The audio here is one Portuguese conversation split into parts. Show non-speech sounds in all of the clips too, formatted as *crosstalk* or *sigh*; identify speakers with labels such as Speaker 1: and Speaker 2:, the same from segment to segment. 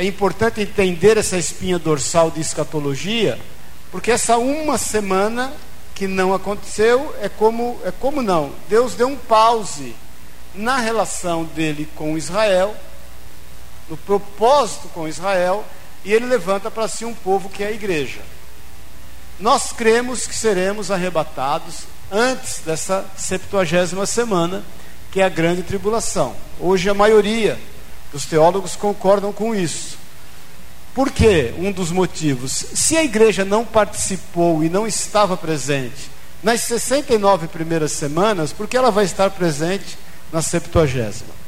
Speaker 1: é importante entender essa espinha dorsal de escatologia, porque essa uma semana que não aconteceu é como é como não. Deus deu um pause na relação dele com Israel, no propósito com Israel, e ele levanta para si um povo que é a igreja. Nós cremos que seremos arrebatados antes dessa septuagésima semana, que é a grande tribulação. Hoje a maioria dos teólogos concordam com isso. Por quê? Um dos motivos. Se a igreja não participou e não estava presente nas 69 primeiras semanas, por que ela vai estar presente na septuagésima?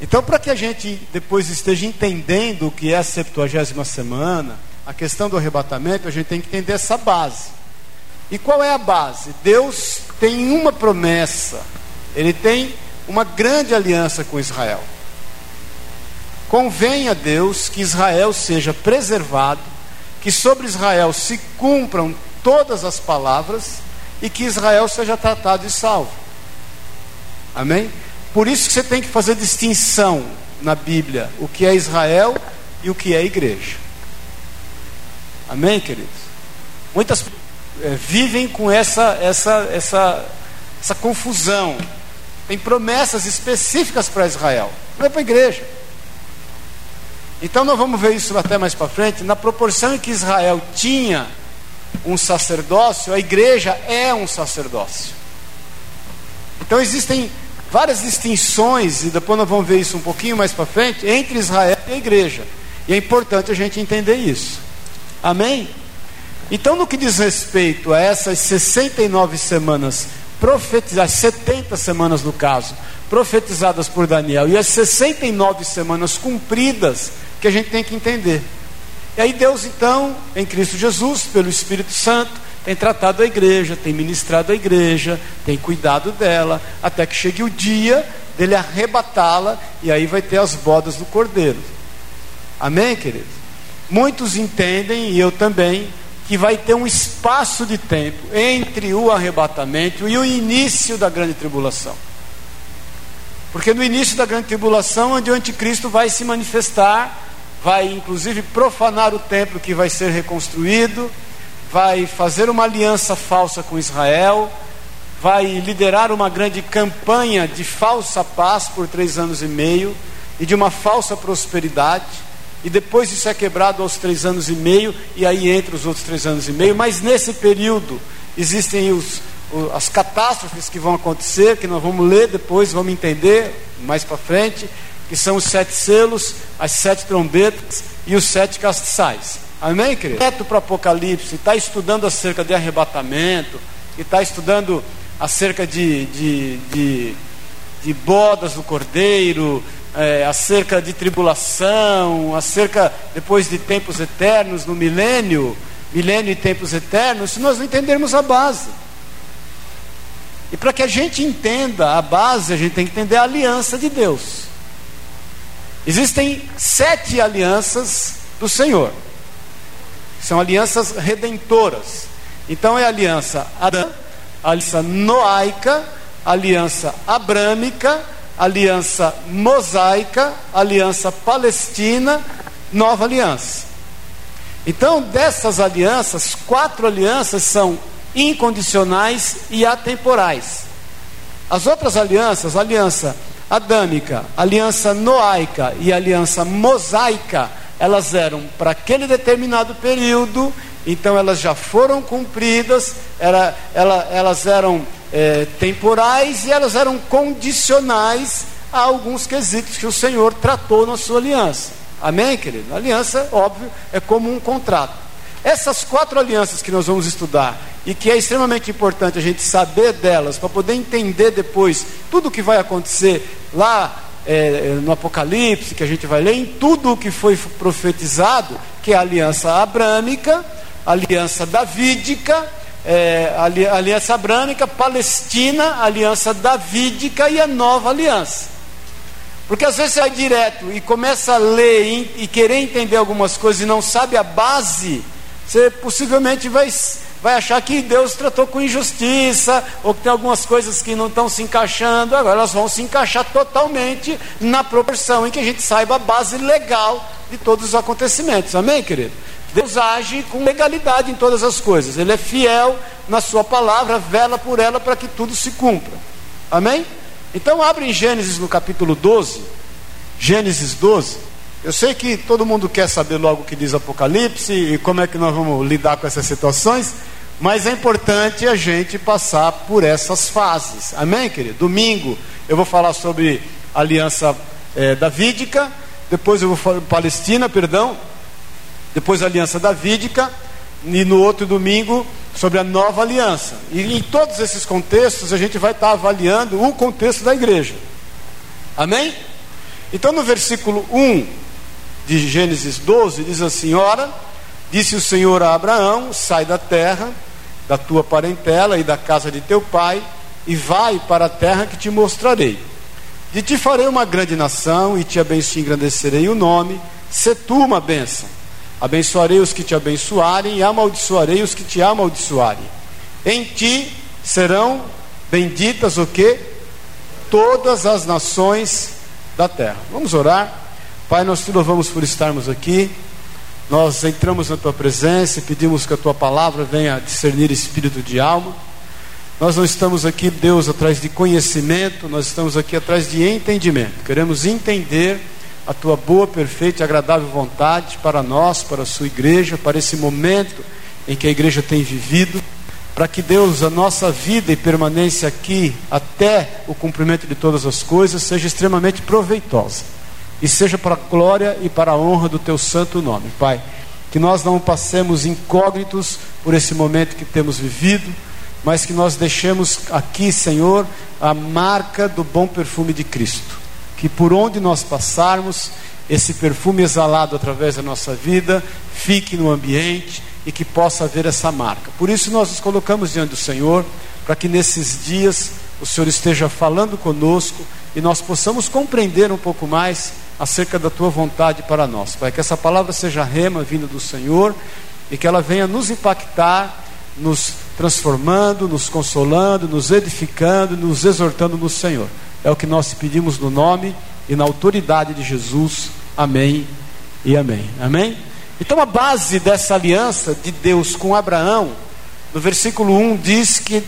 Speaker 1: Então, para que a gente depois esteja entendendo o que é a septuagésima semana, a questão do arrebatamento, a gente tem que entender essa base. E qual é a base? Deus tem uma promessa, ele tem uma grande aliança com Israel. Convém a Deus que Israel seja preservado, que sobre Israel se cumpram todas as palavras e que Israel seja tratado e salvo. Amém? Por isso que você tem que fazer distinção na Bíblia, o que é Israel e o que é igreja. Amém, queridos? Muitas é, vivem com essa, essa, essa, essa confusão. Tem promessas específicas para Israel, não é para a igreja. Então nós vamos ver isso até mais para frente. Na proporção em que Israel tinha um sacerdócio, a igreja é um sacerdócio. Então existem várias distinções, e depois nós vamos ver isso um pouquinho mais para frente, entre Israel e a igreja. E é importante a gente entender isso. Amém? Então, no que diz respeito a essas 69 semanas profetizadas, 70 semanas no caso, profetizadas por Daniel, e as 69 semanas cumpridas, que a gente tem que entender. E aí Deus, então, em Cristo Jesus, pelo Espírito Santo, tem tratado a igreja, tem ministrado a igreja, tem cuidado dela, até que chegue o dia dele arrebatá-la, e aí vai ter as bodas do cordeiro. Amém, queridos? Muitos entendem, e eu também, que vai ter um espaço de tempo entre o arrebatamento e o início da grande tribulação. Porque no início da grande tribulação, onde o anticristo vai se manifestar, vai inclusive profanar o templo que vai ser reconstruído, vai fazer uma aliança falsa com Israel, vai liderar uma grande campanha de falsa paz por três anos e meio e de uma falsa prosperidade e depois isso é quebrado aos três anos e meio, e aí entra os outros três anos e meio, mas nesse período existem os, as catástrofes que vão acontecer, que nós vamos ler depois, vamos entender mais para frente, que são os sete selos, as sete trombetas e os sete castiçais. Amém, querido? Reto para o Apocalipse, está estudando acerca de arrebatamento, e está estudando acerca de, de, de, de bodas do cordeiro, é, acerca de tribulação, acerca depois de tempos eternos, no milênio, milênio e tempos eternos, se nós não entendermos a base. E para que a gente entenda a base, a gente tem que entender a aliança de Deus. Existem sete alianças do Senhor, são alianças redentoras. Então é a aliança Adã, a aliança noaica, a aliança abrâmica, aliança mosaica, aliança palestina, nova aliança. Então, dessas alianças, quatro alianças são incondicionais e atemporais. As outras alianças, aliança adâmica, aliança noaica e aliança mosaica, elas eram para aquele determinado período, então elas já foram cumpridas, era, ela, elas eram é, temporais e elas eram condicionais a alguns quesitos que o Senhor tratou na sua aliança. Amém, querido? A aliança, óbvio, é como um contrato. Essas quatro alianças que nós vamos estudar e que é extremamente importante a gente saber delas para poder entender depois tudo o que vai acontecer lá é, no Apocalipse, que a gente vai ler, em tudo o que foi profetizado, que é a aliança abrâmica, aliança davídica é, aliança abrâmica, Palestina, aliança davídica e a nova aliança. Porque às vezes você vai direto e começa a ler e, e querer entender algumas coisas e não sabe a base, você possivelmente vai, vai achar que Deus tratou com injustiça, ou que tem algumas coisas que não estão se encaixando, agora elas vão se encaixar totalmente na proporção em que a gente saiba a base legal de todos os acontecimentos. Amém, querido? Deus age com legalidade em todas as coisas, Ele é fiel na Sua palavra, vela por ela para que tudo se cumpra. Amém? Então, abre em Gênesis no capítulo 12. Gênesis 12. Eu sei que todo mundo quer saber logo o que diz Apocalipse e como é que nós vamos lidar com essas situações, mas é importante a gente passar por essas fases. Amém, querido? Domingo eu vou falar sobre a aliança é, davídica, depois eu vou falar Palestina, perdão, depois a aliança davídica, e no outro domingo sobre a nova aliança. E em todos esses contextos a gente vai estar avaliando o contexto da igreja. Amém? Então no versículo 1 de Gênesis 12 diz assim: Ora, disse o Senhor a Abraão: Sai da terra, da tua parentela e da casa de teu pai, e vai para a terra que te mostrarei. De ti farei uma grande nação, e te abençoe e engrandecerei o nome, se tu uma bênção. Abençoarei os que te abençoarem e amaldiçoarei os que te amaldiçoarem. Em ti serão benditas o que? Todas as nações da terra. Vamos orar. Pai, nós te louvamos por estarmos aqui. Nós entramos na tua presença e pedimos que a tua palavra venha discernir espírito de alma. Nós não estamos aqui, Deus, atrás de conhecimento, nós estamos aqui atrás de entendimento. Queremos entender a tua boa, perfeita e agradável vontade para nós, para a sua igreja, para esse momento em que a igreja tem vivido, para que Deus, a nossa vida e permanência aqui até o cumprimento de todas as coisas seja extremamente proveitosa e seja para a glória e para a honra do teu santo nome, Pai. Que nós não passemos incógnitos por esse momento que temos vivido, mas que nós deixemos aqui, Senhor, a marca do bom perfume de Cristo que por onde nós passarmos, esse perfume exalado através da nossa vida fique no ambiente e que possa haver essa marca. Por isso nós nos colocamos diante do Senhor, para que nesses dias o Senhor esteja falando conosco e nós possamos compreender um pouco mais acerca da tua vontade para nós. Pai, que essa palavra seja rema vinda do Senhor e que ela venha nos impactar, nos transformando, nos consolando, nos edificando, nos exortando no Senhor. É o que nós pedimos no nome e na autoridade de Jesus. Amém e amém. Amém? Então a base dessa aliança de Deus com Abraão, no versículo 1 diz que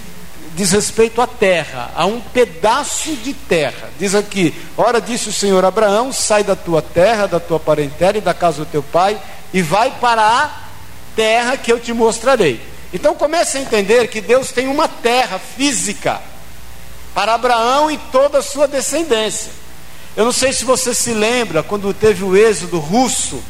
Speaker 1: diz respeito à terra, a um pedaço de terra. Diz aqui: Ora disse o Senhor Abraão: sai da tua terra, da tua parentela e da casa do teu pai, e vai para a terra que eu te mostrarei. Então comece a entender que Deus tem uma terra física para Abraão e toda a sua descendência. Eu não sei se você se lembra quando teve o êxodo russo,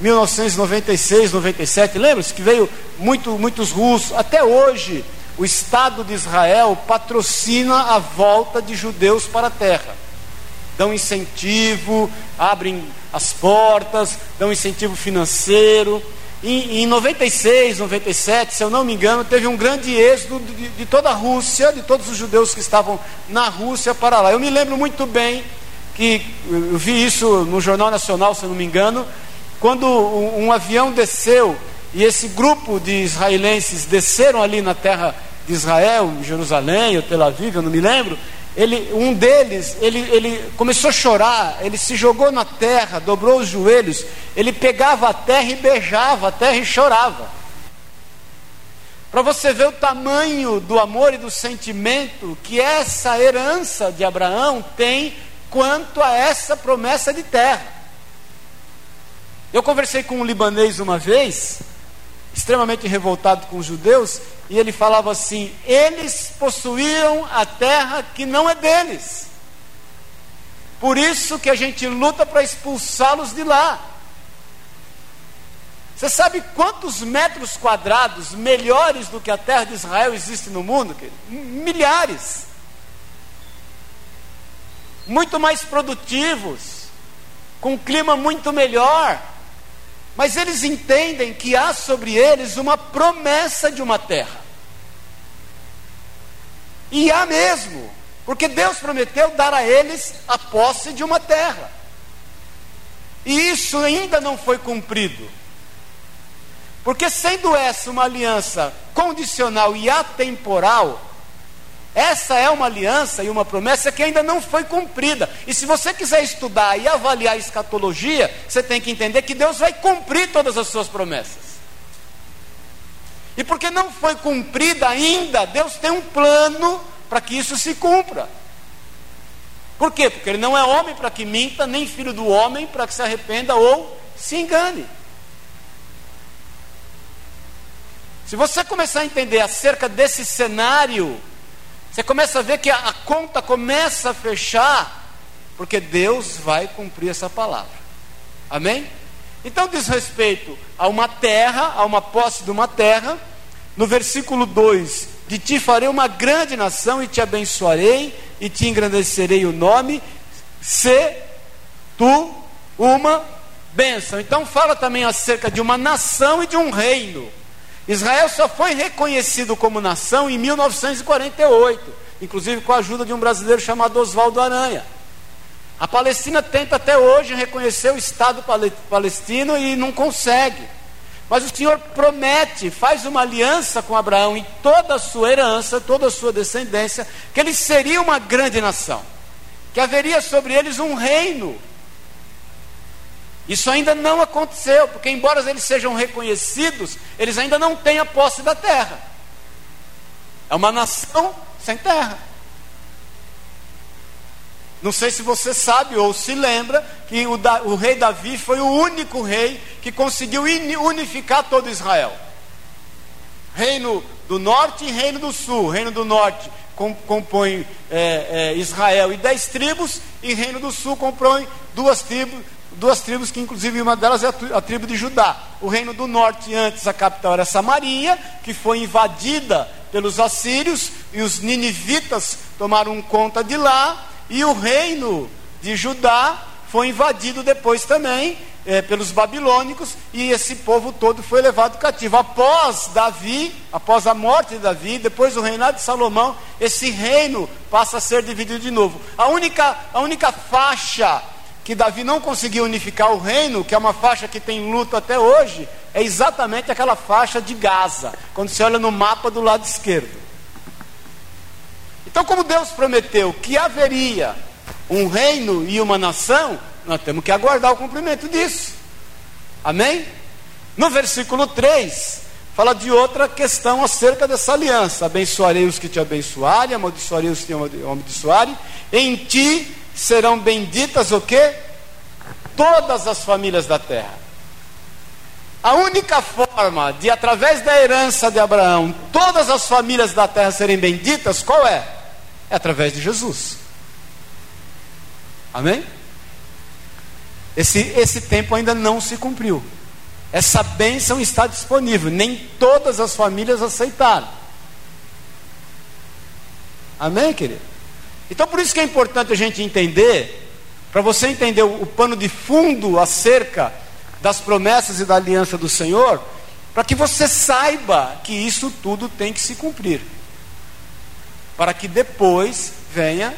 Speaker 1: 1996, 97, lembra-se que veio muito, muitos russos, até hoje o Estado de Israel patrocina a volta de judeus para a terra. Dão incentivo, abrem as portas, dão incentivo financeiro. Em, em 96, 97, se eu não me engano, teve um grande êxodo de, de toda a Rússia, de todos os judeus que estavam na Rússia para lá. Eu me lembro muito bem que eu vi isso no Jornal Nacional, se eu não me engano, quando um, um avião desceu e esse grupo de israelenses desceram ali na terra de Israel, em Jerusalém ou Tel Aviv, eu não me lembro, ele, um deles, ele, ele começou a chorar, ele se jogou na terra, dobrou os joelhos, ele pegava a terra e beijava a terra e chorava. Para você ver o tamanho do amor e do sentimento que essa herança de Abraão tem quanto a essa promessa de terra. Eu conversei com um libanês uma vez, extremamente revoltado com os judeus, e ele falava assim: eles possuíam a terra que não é deles. Por isso que a gente luta para expulsá-los de lá. Você sabe quantos metros quadrados melhores do que a terra de Israel existe no mundo? Milhares. Muito mais produtivos, com um clima muito melhor. Mas eles entendem que há sobre eles uma promessa de uma terra. E há mesmo, porque Deus prometeu dar a eles a posse de uma terra. E isso ainda não foi cumprido. Porque sendo essa uma aliança condicional e atemporal, essa é uma aliança e uma promessa que ainda não foi cumprida. E se você quiser estudar e avaliar a escatologia, você tem que entender que Deus vai cumprir todas as suas promessas. E porque não foi cumprida ainda, Deus tem um plano para que isso se cumpra. Por quê? Porque ele não é homem para que minta, nem filho do homem para que se arrependa ou se engane. Se você começar a entender acerca desse cenário, você começa a ver que a, conta começa a fechar, porque Deus vai cumprir essa palavra. Amém? Então diz respeito a uma terra, a uma posse de uma terra. No versículo 2: De ti farei uma grande nação e te abençoarei e te engrandecerei o nome, se tu uma bênção. Então fala também acerca de uma nação e de um reino. Israel só foi reconhecido como nação em 1948, inclusive com a ajuda de um brasileiro chamado Oswaldo Aranha. A Palestina tenta até hoje reconhecer o Estado palestino e não consegue. Mas o Senhor promete, faz uma aliança com Abraão e toda a sua herança, toda a sua descendência, que eles seriam uma grande nação, que haveria sobre eles um reino isso ainda não aconteceu, porque embora eles sejam reconhecidos, eles ainda não têm a posse da terra. É uma nação sem terra. Não sei se você sabe ou se lembra que o, da, o rei Davi foi o único rei que conseguiu unificar todo Israel. Reino do norte e reino do sul. Reino do norte compõe é, é, Israel e dez tribos, e reino do sul compõe duas tribos, duas tribos que inclusive uma delas é a, tribo de Judá. O reino do norte antes a capital era Samaria, que foi invadida pelos assírios e os ninivitas tomaram conta de lá, e o reino de Judá foi invadido depois também é, pelos babilônicos e esse povo todo foi levado cativo. Após Davi, após a morte de Davi, depois do reinado de Salomão, esse reino passa a ser dividido de novo. A única, a única faixa que Davi não conseguiu unificar o reino, que é uma faixa que tem luto até hoje, é exatamente aquela faixa de Gaza, quando você olha no mapa do lado esquerdo. Então, como Deus prometeu que haveria um reino e uma nação, nós temos que aguardar o cumprimento disso. Amém? No versículo 3, fala de outra questão acerca dessa aliança: abençoarei os que te abençoarem, amaldiçoarei os que te amaldiçoarem, em ti serão benditas o quê? Todas as famílias da terra. A única forma de, através da herança de Abraão, todas as famílias da terra serem benditas, qual é? É através de Jesus. Amém? Esse, esse tempo ainda não se cumpriu. Essa bênção está disponível. Nem todas as famílias aceitaram. Amém, querido? Então, por isso que é importante a gente entender, para você entender o, o pano de fundo acerca das promessas e da aliança do Senhor, para que você saiba que isso tudo tem que se cumprir, para que depois venha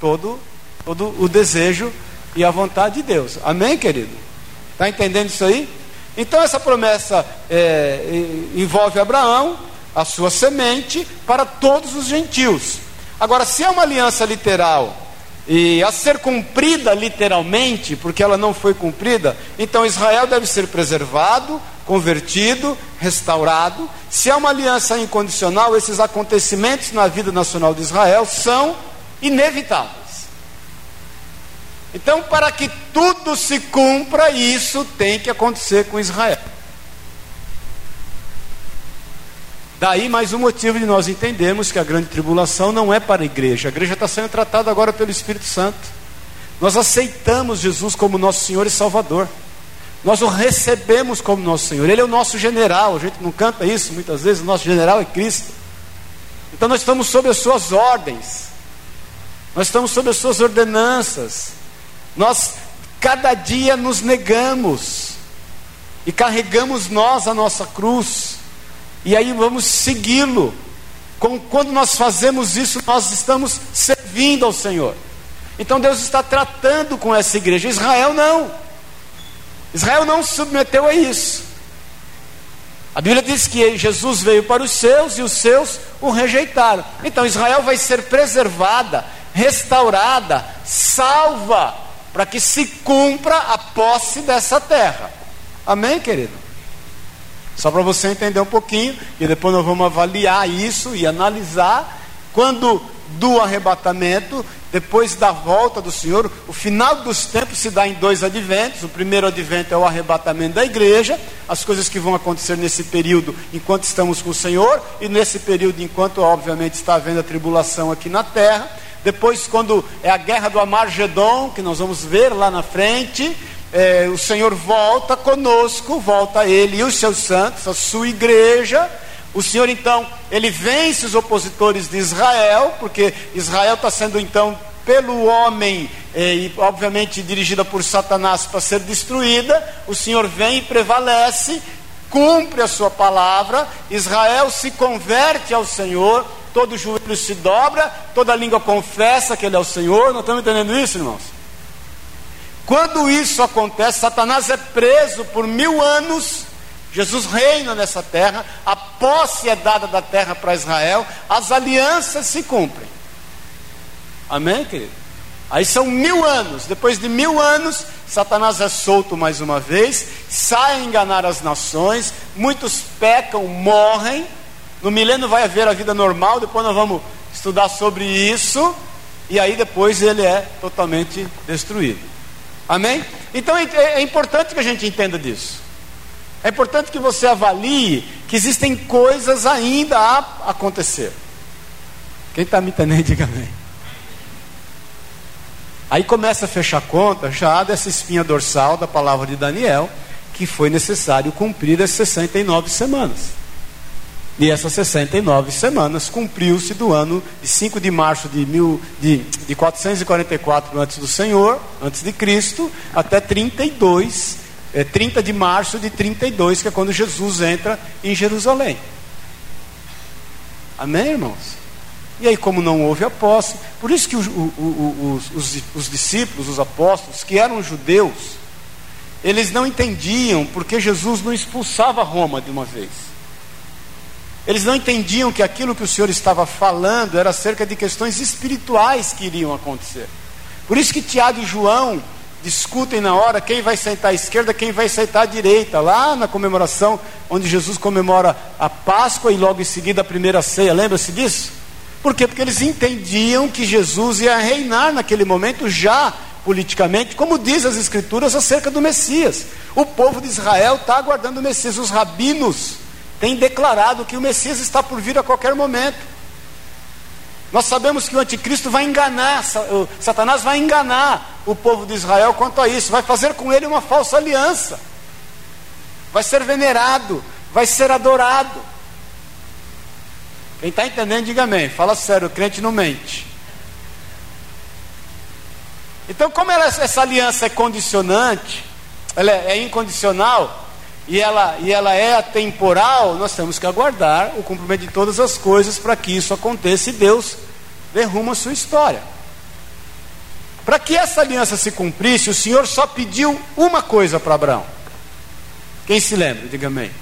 Speaker 1: todo, todo o desejo e a vontade de Deus. Amém, querido? Está entendendo isso aí? Então, essa promessa é, envolve Abraão, a sua semente, para todos os gentios. Agora, se é uma aliança literal e a ser cumprida literalmente, porque ela não foi cumprida, então Israel deve ser preservado, convertido, restaurado. Se é uma aliança incondicional, esses acontecimentos na vida nacional de Israel são inevitáveis. Então, para que tudo se cumpra, isso tem que acontecer com Israel. Daí mais um motivo de nós entendermos que a grande tribulação não é para a igreja. A igreja está sendo tratada agora pelo Espírito Santo. Nós aceitamos Jesus como nosso Senhor e Salvador. Nós o recebemos como nosso Senhor. Ele é o nosso general. A gente não canta isso muitas vezes. O nosso general é Cristo. Então nós estamos sob as suas ordens. Nós estamos sob as suas ordenanças. Nós cada dia nos negamos e carregamos nós a nossa cruz e aí vamos segui-lo. Quando nós fazemos isso, nós estamos servindo ao Senhor. Então Deus está tratando com essa igreja. Israel não. Israel não se submeteu a isso. A Bíblia diz que Jesus veio para os seus e os seus o rejeitaram. Então Israel vai ser preservada, restaurada, salva, para que se cumpra a posse dessa terra. Amém, querido? Só para você entender um pouquinho, e depois nós vamos avaliar isso e analisar. Quando do arrebatamento, depois da volta do Senhor, o final dos tempos se dá em dois adventos. O primeiro advento é o arrebatamento da igreja, as coisas que vão acontecer nesse período enquanto estamos com o Senhor, e nesse período enquanto, obviamente, está havendo a tribulação aqui na terra. Depois, quando é a guerra do Amargedon, que nós vamos ver lá na frente, é, o Senhor volta conosco, volta Ele e os seus santos, a sua igreja o Senhor então, ele vence os opositores de Israel, porque Israel está sendo então pelo homem eh, e obviamente dirigida por Satanás para ser destruída. O Senhor vem e prevalece, cumpre a sua palavra. Israel se converte ao Senhor, todo joelho se dobra, toda língua confessa que Ele é o Senhor. Não estamos entendendo isso, irmãos? Quando isso acontece, Satanás é preso por mil anos Jesus reina nessa terra, a posse é dada da terra para Israel, as alianças se cumprem. Amém, querido? Aí são mil anos, depois de mil anos, Satanás é solto mais uma vez, sai a enganar as nações, muitos pecam, morrem. No milênio vai haver a vida normal, depois nós vamos estudar sobre isso, e aí depois ele é totalmente destruído. Amém? Então é, é importante que a gente entenda disso. É importante que você avalie que existem coisas ainda a acontecer. Quem está me entendendo, diga amém. Aí começa a fechar conta já dessa espinha dorsal da palavra de Daniel, que foi necessário cumprir as 69 semanas. E essas 69 semanas cumpriu-se do ano de 5 de março de, mil, de, de 444 antes do Senhor, antes de Cristo, até 32 é 30 de março de 32, que é quando Jesus entra em Jerusalém. Amém, irmãos? E aí, como não houve a posse, por isso que os, os, os, os discípulos, os apóstolos, que eram judeus, eles não entendiam porque Jesus não expulsava Roma de uma vez. Eles não entendiam que aquilo que o Senhor estava falando era acerca de questões espirituais que iriam acontecer. Por isso que Tiago e João discutem na hora quem vai sentar à esquerda, quem vai sentar à direita, lá na comemoração onde Jesus comemora a Páscoa e logo em seguida a primeira ceia. Lembra-se disso? Por quê? Porque eles entendiam que Jesus ia reinar naquele momento já politicamente, como diz as Escrituras acerca do Messias. O povo de Israel está aguardando o Messias. Os rabinos têm declarado que o Messias está por vir a qualquer momento. Nós sabemos que o anticristo vai enganar, Satanás vai enganar o povo de Israel quanto a isso, vai fazer com ele uma falsa aliança, vai ser venerado, vai ser adorado. Quem está entendendo, diga amém. Fala sério, o crente não mente. Então, como ela, essa aliança é condicionante, ela é, é incondicional, e ela, e ela é atemporal, nós temos que aguardar o cumprimento de todas as coisas para que isso aconteça e Deus dê rumo à sua história. Para que essa aliança se cumprisse, o Senhor só pediu uma coisa para Abraão. Quem se lembra? Diga amém.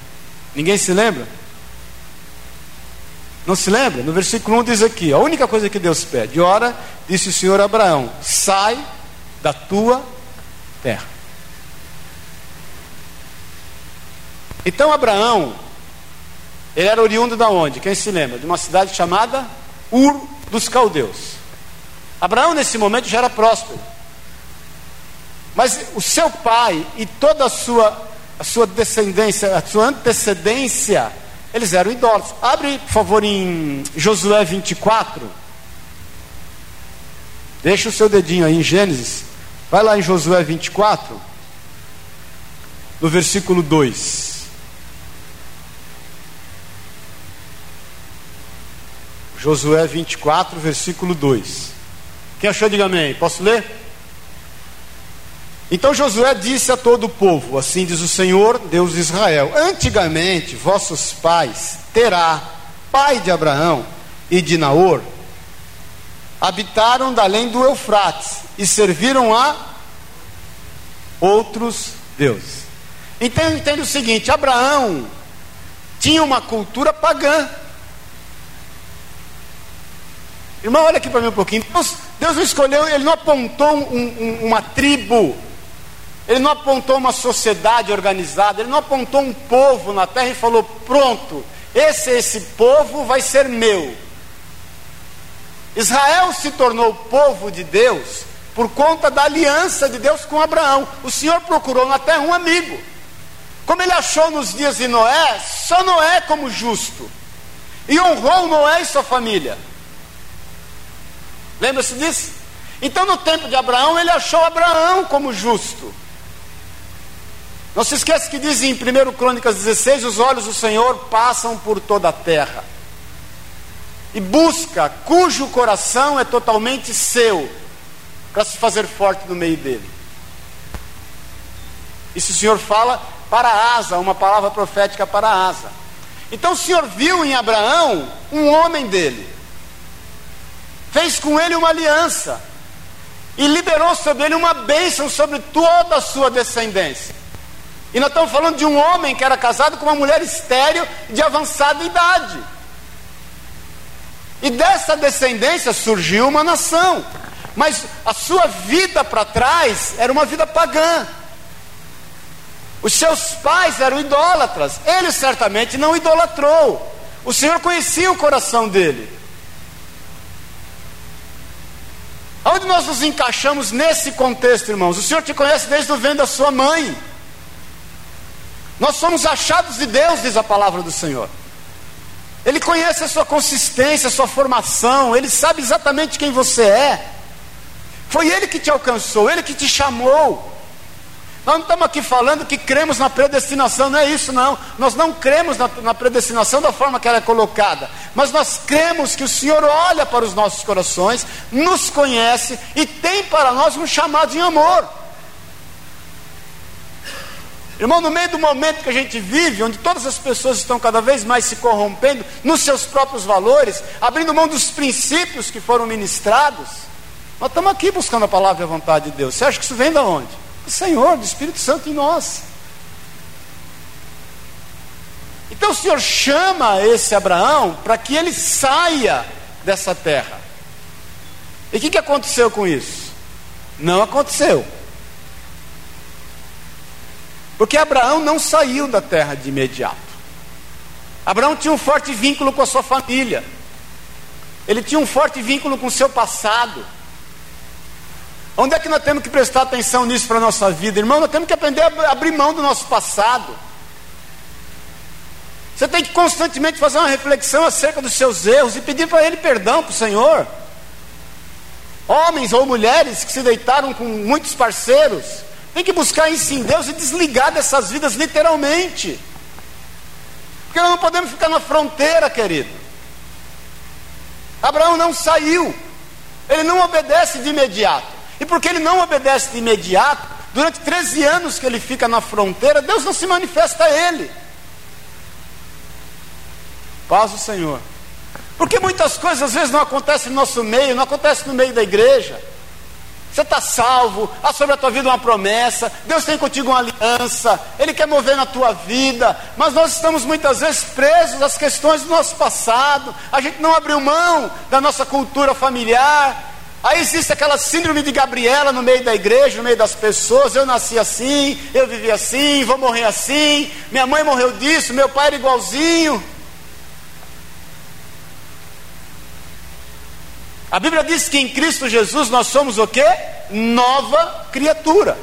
Speaker 1: Ninguém se lembra? Não se lembra? No versículo 1 diz aqui: a única coisa que Deus pede, ora, disse o Senhor a Abraão: sai da tua terra. Então Abraão, ele era oriundo da onde? Quem se lembra? De uma cidade chamada Ur dos Caldeus. Abraão nesse momento já era próspero. Mas o seu pai e toda a sua, a sua descendência, a sua antecedência, eles eram idólatras. Abre, por favor, em Josué 24. Deixa o seu dedinho aí em Gênesis. Vai lá em Josué 24, no versículo 2. Josué 24, versículo 2. Quem achou, diga amém. Posso ler? Então Josué disse a todo o povo: Assim diz o Senhor, Deus de Israel: Antigamente vossos pais, Terá, pai de Abraão e de Naor, habitaram da além do Eufrates e serviram a outros deuses. Então entende o seguinte: Abraão tinha uma cultura pagã. Irmão, olha aqui para mim um pouquinho. Deus, Deus não escolheu, Ele não apontou um, um, uma tribo, Ele não apontou uma sociedade organizada, Ele não apontou um povo na terra e falou: pronto, esse esse povo vai ser meu. Israel se tornou povo de Deus por conta da aliança de Deus com Abraão. O Senhor procurou na terra um amigo. Como ele achou nos dias de Noé, só Noé como justo. E honrou Noé e sua família. Lembra-se disso? Então, no tempo de Abraão, ele achou Abraão como justo. Não se esqueça que diz em 1 Crônicas 16: os olhos do Senhor passam por toda a terra e busca cujo coração é totalmente seu, para se fazer forte no meio dele. Isso o Senhor fala para Asa, uma palavra profética para Asa. Então o Senhor viu em Abraão um homem dele, fez com ele uma aliança e liberou sobre ele uma bênção sobre toda a sua descendência. E nós estamos falando de um homem que era casado com uma mulher estéril de avançada idade. E dessa descendência surgiu uma nação. Mas a sua vida para trás era uma vida pagã. Os seus pais eram idólatras. Ele certamente não idolatrou. O Senhor conhecia o coração dele. Onde nós nos encaixamos nesse contexto, irmãos? O Senhor te conhece desde o ventre da sua mãe. Nós somos achados de Deus, diz a palavra do Senhor. Ele conhece a sua consistência, a sua formação, ele sabe exatamente quem você é. Foi ele que te alcançou, ele que te chamou. Nós não estamos aqui falando que cremos na predestinação, não é isso não. Nós não cremos na, na, predestinação da forma que ela é colocada, mas nós cremos que o Senhor olha para os nossos corações, nos conhece e tem para nós um chamado em amor. Irmão, no meio do momento que a gente vive, onde todas as pessoas estão cada vez mais se corrompendo nos seus próprios valores, abrindo mão dos princípios que foram ministrados, nós estamos aqui buscando a palavra e a vontade de Deus. Você acha que isso vem de onde? Do Senhor, do Espírito Santo em nós. Então o Senhor chama esse Abraão para que ele saia dessa terra. E o que, que aconteceu com isso? Não aconteceu. Porque Abraão não saiu da terra de imediato. Abraão tinha um forte vínculo com a sua família. Ele tinha um forte vínculo com o seu passado. Onde é que nós temos que prestar atenção nisso para a nossa vida? Irmão, nós temos que aprender a abrir mão do nosso passado. Você tem que constantemente fazer uma reflexão acerca dos seus erros e pedir para Ele perdão para o Senhor. Homens ou mulheres que se deitaram com muitos parceiros, tem que buscar isso em Deus e desligar dessas vidas literalmente. Porque nós não podemos ficar na fronteira, querido. Abraão não saiu, ele não obedece de imediato. E porque ele não obedece de imediato, durante 13 anos que ele fica na fronteira, Deus não se manifesta a ele. Paz o Senhor. Porque muitas coisas às vezes não acontecem no nosso meio, não acontecem no meio da igreja. Você está salvo, há sobre a tua vida uma promessa, Deus tem contigo uma aliança, Ele quer mover na tua vida, mas nós estamos muitas vezes presos às questões do nosso passado, a gente não abriu mão da nossa cultura familiar, Aí existe aquela síndrome de Gabriela no meio da igreja, no meio das pessoas. Eu nasci assim, eu vivi assim, vou morrer assim. Minha mãe morreu disso, meu pai era igualzinho. A Bíblia diz que em Cristo Jesus nós somos o que? Nova criatura.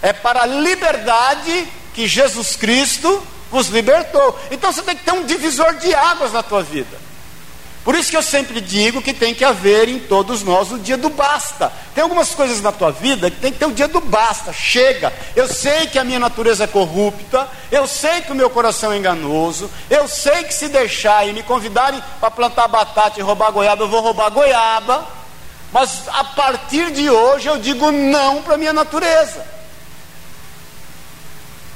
Speaker 1: É para a liberdade que Jesus Cristo vos libertou. Então você tem que ter um divisor de águas na tua vida. Por isso que eu sempre digo que tem que haver em todos nós o dia do basta. Tem algumas coisas na tua vida que tem que ter o dia do basta. Chega. Eu sei que a minha natureza é corrupta, eu sei que o meu coração é enganoso, eu sei que se deixar e me convidarem para plantar batata e roubar goiaba, eu vou roubar goiaba. Mas a partir de hoje eu digo não para a minha natureza.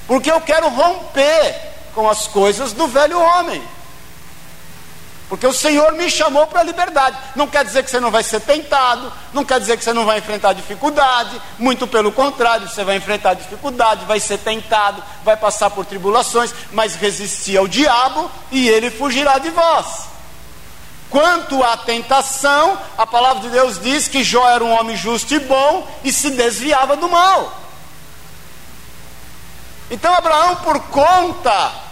Speaker 1: Porque eu quero romper com as coisas do velho homem. Porque o Senhor me chamou para a liberdade. Não quer dizer que você não vai ser tentado, não quer dizer que você não vai enfrentar dificuldade, muito pelo contrário, você vai enfrentar dificuldade, vai ser tentado, vai passar por tribulações, mas resistir ao diabo e ele fugirá de vós. Quanto à tentação, a palavra de Deus diz que Jó era um homem justo e bom e se desviava do mal. Então Abraão, por conta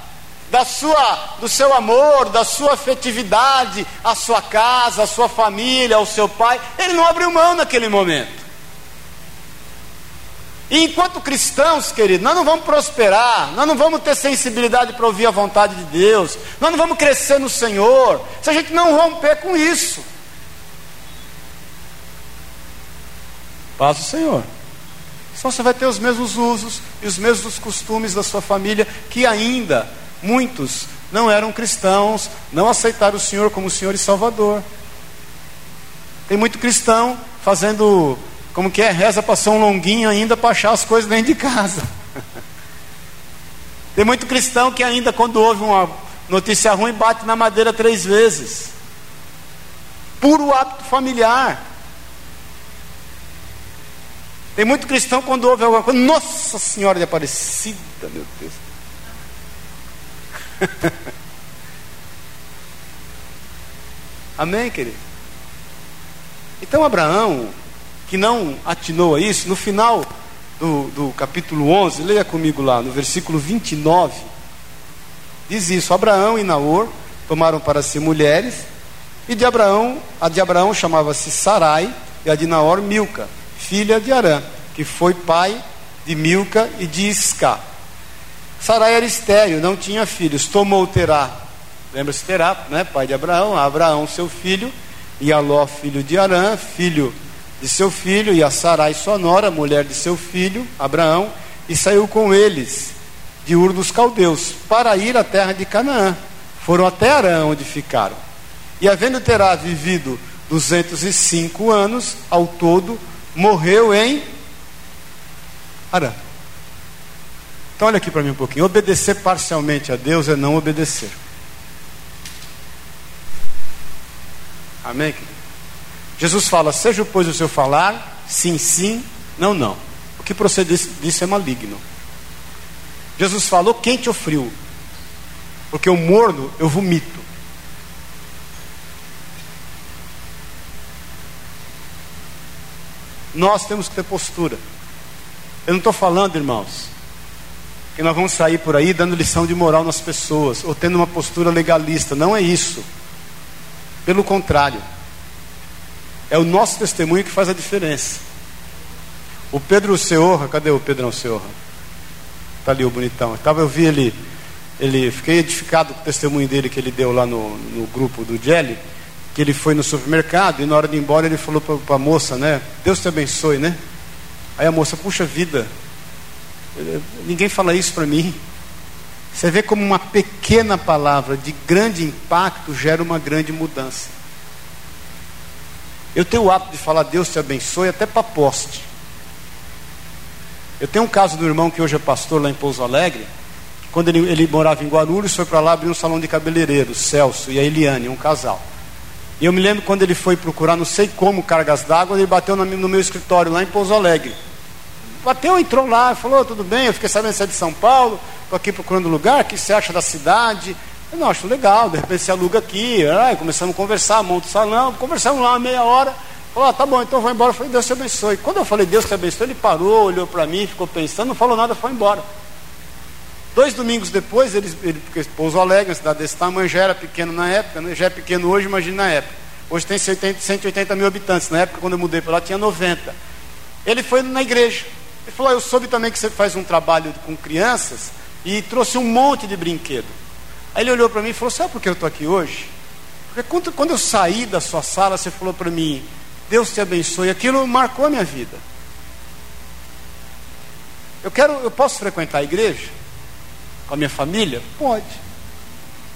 Speaker 1: da sua, do seu amor, da sua afetividade, a sua casa, a sua família, ao seu pai, ele não abriu mão naquele momento. E enquanto cristãos, querido, nós não vamos prosperar, nós não vamos ter sensibilidade para ouvir a vontade de Deus, nós não vamos crescer no Senhor, se a gente não romper com isso. Paz do Senhor. Só você vai ter os mesmos usos e os mesmos costumes da sua família, que ainda muitos não eram cristãos, não aceitaram o Senhor como Senhor e Salvador. Tem muito cristão fazendo como que é? Reza para São Longuinho ainda para achar as coisas dentro de casa. *laughs* Tem muito cristão que ainda, quando ouve uma notícia ruim, bate na madeira três vezes. Puro hábito familiar. Tem muito cristão quando ouve alguma coisa, Nossa Senhora de Aparecida, meu Deus. *laughs* Amém, querido? Então Abraão, que não atinou a isso, no final do, do capítulo 11, leia comigo lá, no versículo 29, diz isso: Abraão e Naor tomaram para si mulheres, e de Abraão, a de Abraão chamava-se Sarai, e a de Naor Milca, filha de Arã, que foi pai de Milca e de Isca. Sarai era estéreo, não tinha filhos, tomou Terá, lembra-se Terá, né, pai de Abraão, Abraão seu filho, e Aló filho de Arã, filho de seu filho, e a Sarai, sua nora, mulher de seu filho, Abraão, e saiu com eles de Ur dos Caldeus, para ir à terra de Canaã. Foram até Arã, onde ficaram. E havendo Terá vivido 205 anos, ao todo, morreu em Arã. Então olha aqui para mim um pouquinho. Obedecer parcialmente a Deus é não obedecer. Amém, querido? Jesus fala: Seja pois o seu falar, sim, sim, não, não. O que procede disso é maligno. Jesus falou quente ou frio, porque o morno eu vomito. Nós temos que ter postura. Eu não estou falando, irmãos, que nós vamos sair por aí dando lição de moral nas pessoas, ou tendo uma postura legalista. Não é isso. Pelo contrário. É o nosso testemunho que faz a diferença. O Pedro Seorra, cadê o Pedrão Seorra? Está ali o bonitão. Tava, eu vi ele, ele, fiquei edificado com o testemunho dele que ele deu lá no, no grupo do Jelly, que ele foi no supermercado e na hora de ir embora ele falou para a moça, né? Deus te abençoe, né? Aí a moça, puxa vida, ninguém fala isso para mim. Você vê como uma pequena palavra de grande impacto gera uma grande mudança. Eu tenho o hábito de falar Deus te abençoe até para poste. Eu tenho um caso do irmão que hoje é pastor lá em Pouso Alegre, quando ele, ele morava em Guarulhos, foi para lá abrir um salão de cabeleireiro, Celso e a Eliane, um casal. E eu me lembro quando ele foi procurar, não sei como, cargas d'água, ele bateu no meu escritório lá em Pouso Alegre. Bateu, entrou lá, falou, tudo bem, eu fiquei sabendo que você é de São Paulo, estou aqui procurando lugar, o que você acha da cidade? Eu não acho legal, de repente você aluga aqui. Aí começamos a conversar, monta o salão, conversamos lá uma meia hora. Falou, ah, tá bom, então vou embora. Eu falei, Deus te abençoe. Quando eu falei Deus te abençoe, ele parou, olhou para mim, ficou pensando, não falou nada, foi embora. Dois domingos depois, ele, ele porque Pouso Alegre, uma cidade desse tamanho, já era pequeno na época, né? já é pequeno hoje, imagina na época. Hoje tem 180, 180 mil habitantes. Na época, quando eu mudei para lá, tinha 90. Ele foi na igreja. Ele falou: ah, Eu soube também que você faz um trabalho com crianças e trouxe um monte de brinquedo. Aí ele olhou para mim e falou: Sabe por que eu estou aqui hoje? Porque quando, quando eu saí da sua sala, você falou para mim: Deus te abençoe. Aquilo marcou a minha vida. Eu quero, eu posso frequentar a igreja com a minha família? Pode.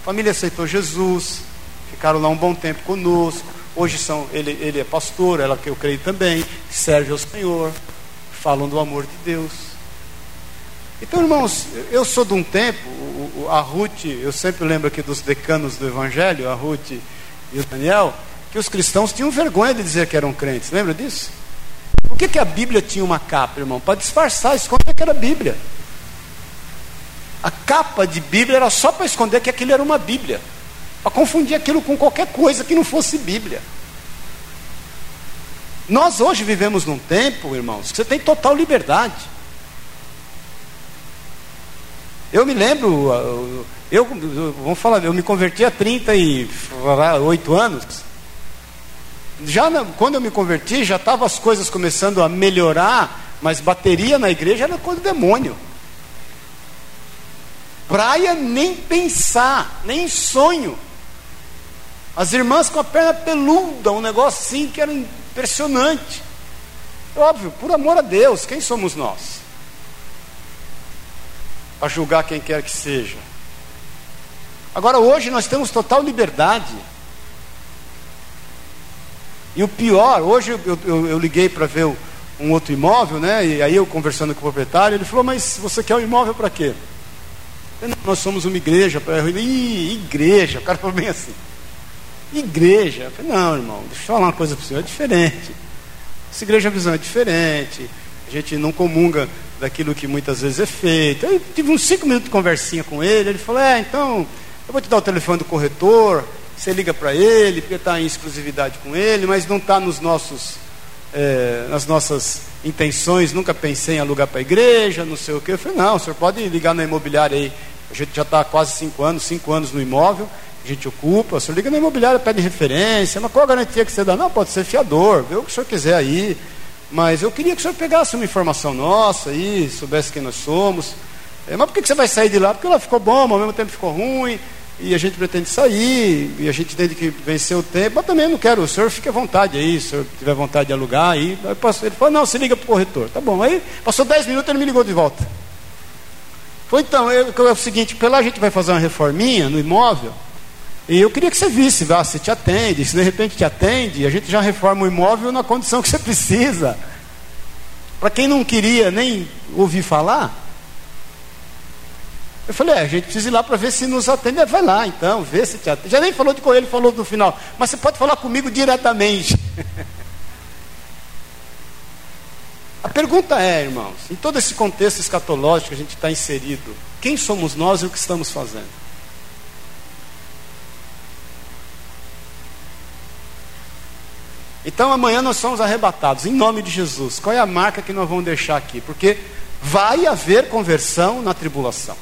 Speaker 1: A família aceitou Jesus, ficaram lá um bom tempo conosco. Hoje são, ele, ele é pastor, ela que eu creio também, serve ao Senhor, falam do amor de Deus. Então, irmãos, eu sou de um tempo, a Ruth, eu sempre lembro aqui dos decanos do Evangelho, a Ruth e o Daniel, que os cristãos tinham vergonha de dizer que eram crentes. Lembra disso? Por que, que a Bíblia tinha uma capa, irmão? Para disfarçar, esconder que era Bíblia. A capa de Bíblia era só para esconder que aquilo era uma Bíblia. Para confundir aquilo com qualquer coisa que não fosse Bíblia. Nós hoje vivemos num tempo, irmãos, que você tem total liberdade. Eu me lembro, eu, vamos falar, eu me converti há 38 anos. Já quando eu me converti, já estavam as coisas começando a melhorar, mas bateria na igreja era coisa do demônio. Praia nem pensar, nem sonho. As irmãs com a perna peluda, um negócio assim que era impressionante. Óbvio, por amor a Deus, quem somos nós? Para julgar quem quer que seja. Agora, hoje nós temos total liberdade. E o pior, hoje eu, eu, eu liguei para ver um outro imóvel, né? E aí eu conversando com o proprietário, ele falou: Mas você quer um imóvel para quê? Falei, nós somos uma igreja. Ih, igreja. O cara falou bem assim: Igreja. Eu falei: Não, irmão, deixa eu falar uma coisa para o senhor: é diferente. Essa igreja visão é diferente. A gente não comunga daquilo que muitas vezes é feito. Aí tive uns cinco minutos de conversinha com ele. Ele falou: É, então eu vou te dar o telefone do corretor, você liga para ele, porque está em exclusividade com ele, mas não está nos nossos, é, nas nossas intenções, nunca pensei em alugar para a igreja, não sei o que. Eu falei, não, o senhor pode ligar na imobiliária aí. A gente já está quase cinco anos, cinco anos no imóvel, a gente ocupa, senhor liga na imobiliária, pede referência, mas qual a garantia que você dá? Não, pode ser fiador, vê o que o senhor quiser aí. Mas eu queria que o senhor pegasse uma informação nossa aí, soubesse quem nós somos. É, mas por que você vai sair de lá? Porque lá ficou bom, mas ao mesmo tempo ficou ruim e a gente pretende sair, e a gente tem que vencer o tempo, mas também não quero, o senhor fique à vontade aí, se o senhor tiver vontade de alugar, aí, aí passou, ele falou, não, se liga para o corretor, tá bom, aí passou 10 minutos, ele me ligou de volta. Foi então, eu, é o seguinte, pela gente vai fazer uma reforminha no imóvel, e eu queria que você visse, ah, se te atende, se de repente te atende, a gente já reforma o imóvel na condição que você precisa. Para quem não queria nem ouvir falar, eu falei, é, a gente precisa ir lá para ver se nos atende. Vai lá então, vê se te atende. Já nem falou de com ele, falou no final. Mas você pode falar comigo diretamente. *laughs* a pergunta é, irmãos, em todo esse contexto escatológico que a gente está inserido, quem somos nós e o que estamos fazendo? Então amanhã nós somos arrebatados, em nome de Jesus. Qual é a marca que nós vamos deixar aqui? Porque vai haver conversão na tribulação.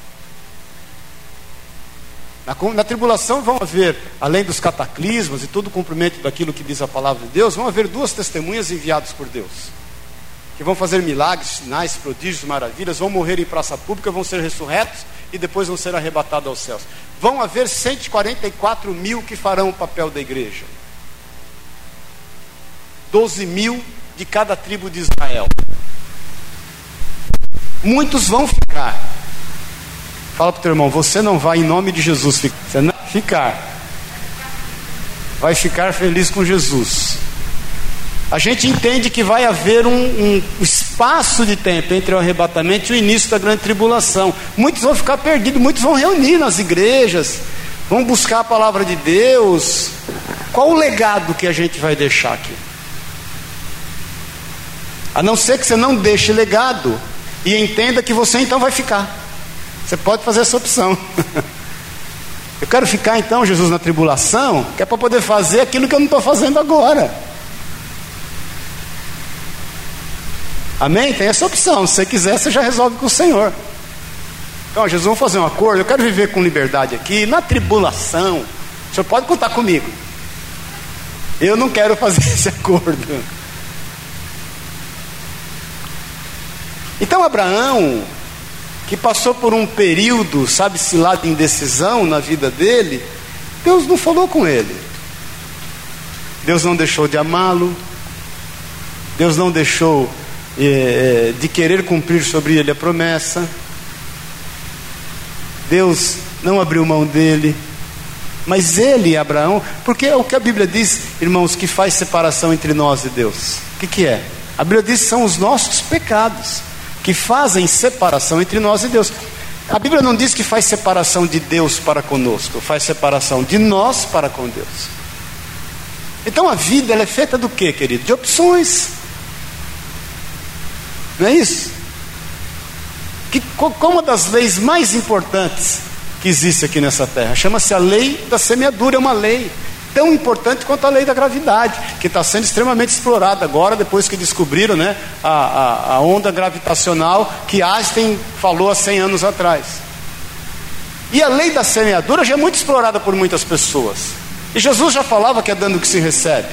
Speaker 1: Na, na, tribulação vão haver, além dos cataclismos e todo o cumprimento daquilo que diz a palavra de Deus, vão haver duas testemunhas enviadas por Deus, que vão fazer milagres, sinais, prodígios, maravilhas, vão morrer em praça pública, vão ser ressurretos e depois vão ser arrebatados aos céus. Vão haver 144 mil que farão o papel da igreja, 12 mil de cada tribo de Israel. Muitos vão ficar, Fala para o teu irmão, você não vai em nome de Jesus você não ficar. Vai ficar feliz com Jesus. A gente entende que vai haver um, um, espaço de tempo entre o arrebatamento e o início da grande tribulação. Muitos vão ficar perdidos, muitos vão reunir nas igrejas, vão buscar a palavra de Deus. Qual o legado que a gente vai deixar aqui? A não ser que você não deixe legado e entenda que você então vai ficar. Você pode fazer essa opção. *laughs* Eu quero ficar então, Jesus, na tribulação, que é para poder fazer aquilo que eu não estou fazendo agora. Amém? Tem essa opção. Se você quiser, você já resolve com o Senhor. Então, Jesus, vamos fazer um acordo. Eu quero viver com liberdade aqui, na tribulação. O senhor pode contar comigo. Eu não quero fazer *laughs* esse acordo. Então, Abraão, que passou por um período, sabe-se lá, de indecisão na vida dele, Deus não falou com ele. Deus não deixou de amá-lo, Deus não deixou é, de querer cumprir sobre ele a promessa, Deus não abriu mão dele, mas ele, Abraão, porque é o que a Bíblia diz, irmãos, que faz separação entre nós e Deus. O que, que é? A Bíblia diz que são os nossos pecados que fazem separação entre nós e Deus. A Bíblia não diz que faz separação de Deus para conosco, faz separação de nós para com Deus. Então a vida ela é feita do que, querido? De opções. Não é isso? Que, como uma das leis mais importantes que existe aqui nessa terra, chama-se a lei da semeadura, é uma lei tão importante quanto a lei da gravidade, que está sendo extremamente explorada agora, depois que descobriram né, a, a, a onda gravitacional que Einstein falou há 100 anos atrás. E a lei da semeadura já é muito explorada por muitas pessoas. E Jesus já falava que é dando que se recebe.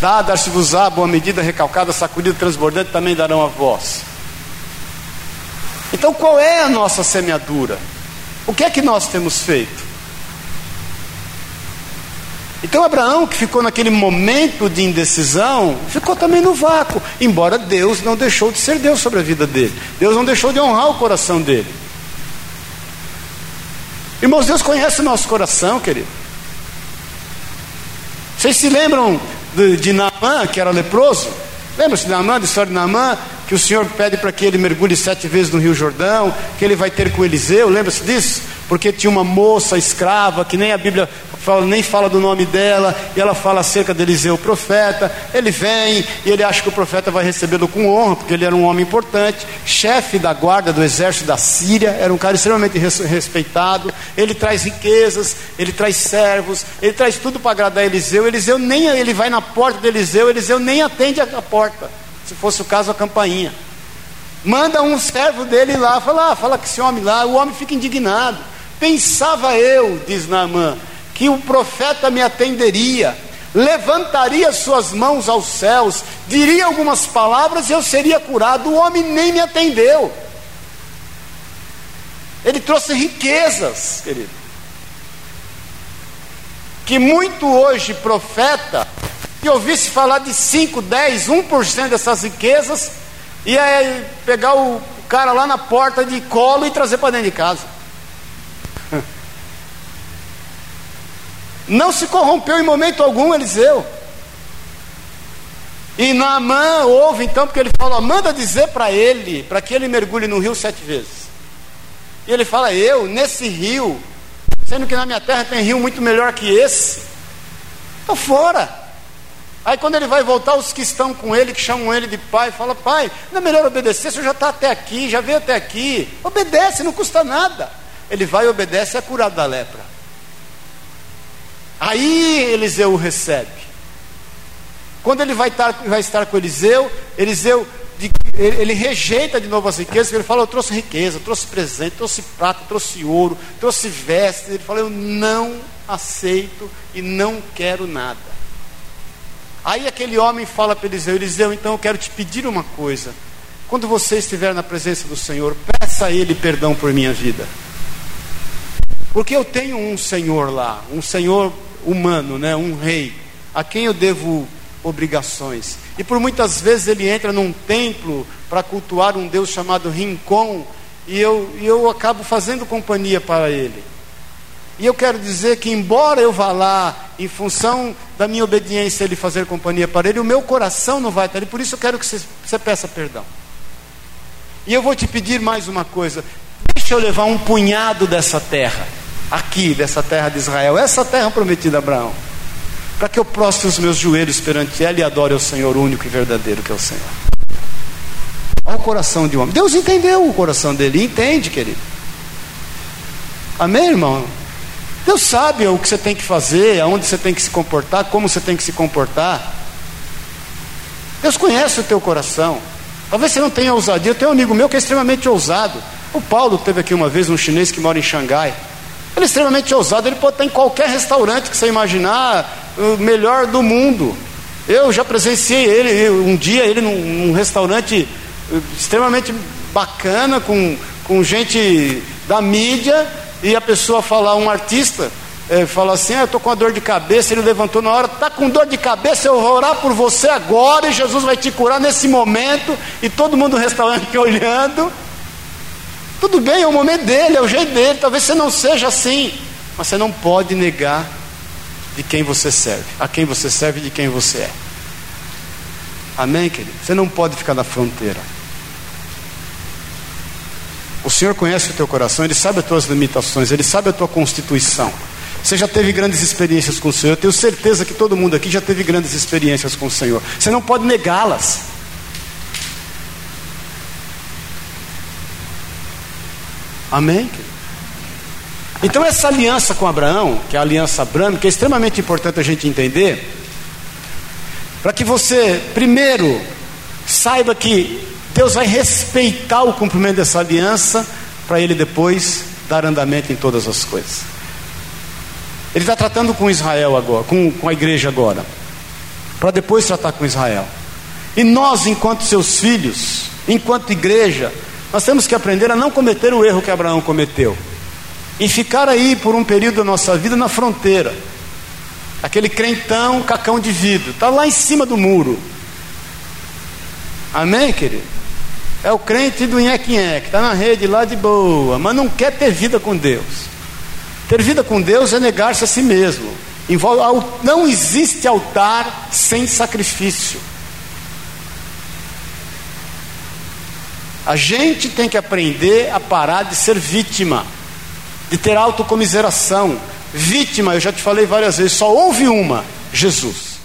Speaker 1: Dá, dar-se-vos-á, boa medida, recalcada, sacudida, transbordante, também darão a voz. Então qual é a nossa semeadura? O que é que nós temos feito? Então Abraão, que ficou naquele momento de indecisão, ficou também no vácuo, embora Deus não deixou de ser Deus sobre a vida dele. Deus não deixou de honrar o coração dele. Irmãos, Deus conhece o nosso coração, querido. Vocês se lembram de, de Naamã, que era leproso? Lembra-se de Naamã, da história de Naamã? Que o Senhor pede para que ele mergulhe sete vezes no Rio Jordão, que ele vai ter com Eliseu, lembra-se disso? Porque tinha uma moça escrava, que nem a Bíblia fala, nem fala do nome dela, e ela fala acerca de Eliseu, o profeta. Ele vem e ele acha que o profeta vai recebê-lo com honra, porque ele era um homem importante, chefe da guarda do exército da Síria, era um cara extremamente respeitado. Ele traz riquezas, ele traz servos, ele traz tudo para agradar Eliseu. Eliseu nem ele vai na porta de Eliseu, Eliseu nem atende a, porta. Se fosse o caso, a campainha. Manda um servo dele lá, fala, ah, fala com esse homem lá, o homem fica indignado. Pensava eu, diz Naamã, que o profeta me atenderia, levantaria suas mãos aos céus, diria algumas palavras e eu seria curado. O homem nem me atendeu. Ele trouxe riquezas, querido. Que muito hoje profeta, e ouvisse falar de 5, 10, 1% dessas riquezas, aí pegar o cara lá na porta de colo e trazer para dentro de casa. Não se corrompeu em momento algum Eliseu. E Naamã ouve então, porque ele fala: manda dizer para ele, para que ele mergulhe no rio sete vezes. E ele fala: eu, nesse rio, sendo que na minha terra tem rio muito melhor que esse, estou fora. Aí quando ele vai voltar, os que estão com ele, que chamam ele de pai, fala: pai, não é melhor obedecer, você já está até aqui, já veio até aqui. Obedece, não custa nada. Ele vai e obedece, é curado da lepra. Aí Eliseu o recebe. Quando ele vai estar, vai estar com Eliseu, Eliseu ele rejeita de novo as riquezas, ele fala: Eu trouxe riqueza, trouxe presente, trouxe prata, trouxe ouro, trouxe vestes. Ele fala: Eu não aceito e não quero nada. Aí aquele homem fala para Eliseu: Eliseu, então eu quero te pedir uma coisa. Quando você estiver na presença do Senhor, peça a Ele perdão por minha vida. Porque eu tenho um Senhor lá, um Senhor humano, né? um rei, a quem eu devo obrigações. E por muitas vezes ele entra num templo para cultuar um Deus chamado Rincon, e eu, e eu acabo fazendo companhia para ele. E eu quero dizer que, embora eu vá lá, em função da minha obediência, ele fazer companhia para ele, o meu coração não vai estar ali, por isso eu quero que você, você peça perdão. E eu vou te pedir mais uma coisa: deixa eu levar um punhado dessa terra aqui dessa terra de Israel, essa terra prometida a Abraão, para que eu prostre os meus joelhos perante ela e adore o Senhor único e verdadeiro que é o Senhor. Olha o coração de um homem. Deus entendeu o coração dele, entende, querido. Amém, irmão? Deus sabe o que você tem que fazer, aonde você tem que se comportar, como você tem que se comportar. Deus conhece o teu coração. Talvez você não tenha ousadia. Eu tenho um amigo meu que é extremamente ousado. O Paulo teve aqui uma vez um chinês que mora em Xangai. Ele é extremamente ousado, ele pode estar em qualquer restaurante que você imaginar, o melhor do mundo. Eu já presenciei ele um dia, ele num, num restaurante eh, extremamente bacana, com, com gente da mídia, e a pessoa falar, um artista, é, fala assim: ah, Eu estou com uma dor de cabeça. Ele levantou na hora, está com dor de cabeça, eu vou orar por você agora, e Jesus vai te curar nesse momento. E todo mundo no restaurante *laughs* olhando. Tudo bem, é o momento dele, é o jeito dele. Talvez você não seja assim, mas você não pode negar de quem você serve, a quem você serve e de quem você é. Amém, querido? Você não pode ficar na fronteira. O Senhor conhece o teu coração, Ele sabe as tuas limitações, Ele sabe a tua constituição. Você já teve grandes experiências com o Senhor. Eu tenho certeza que todo mundo aqui já teve grandes experiências com o Senhor. Você não pode negá-las. Amém? Então, essa aliança com Abraão, que é a aliança abrâmica, é extremamente importante a gente entender, para que você, primeiro, saiba que Deus vai respeitar o cumprimento dessa aliança, para Ele depois dar andamento em todas as coisas. Ele está tratando com Israel agora, com, com a igreja agora, para depois tratar com Israel. E nós, enquanto seus filhos, enquanto igreja, nós temos que aprender a não cometer o erro que Abraão cometeu. E ficar aí por um período da nossa vida na fronteira. Aquele crentão, cacão de vidro, está lá em cima do muro. Amém, querido? É o crente do nheque-nheque, está na rede lá de boa, mas não quer ter vida com Deus. Ter vida com Deus é negar-se a si mesmo. Não existe altar sem sacrifício. A gente tem que aprender a parar de ser vítima, de ter autocomiseração. Vítima, eu já te falei várias vezes, só houve uma: Jesus.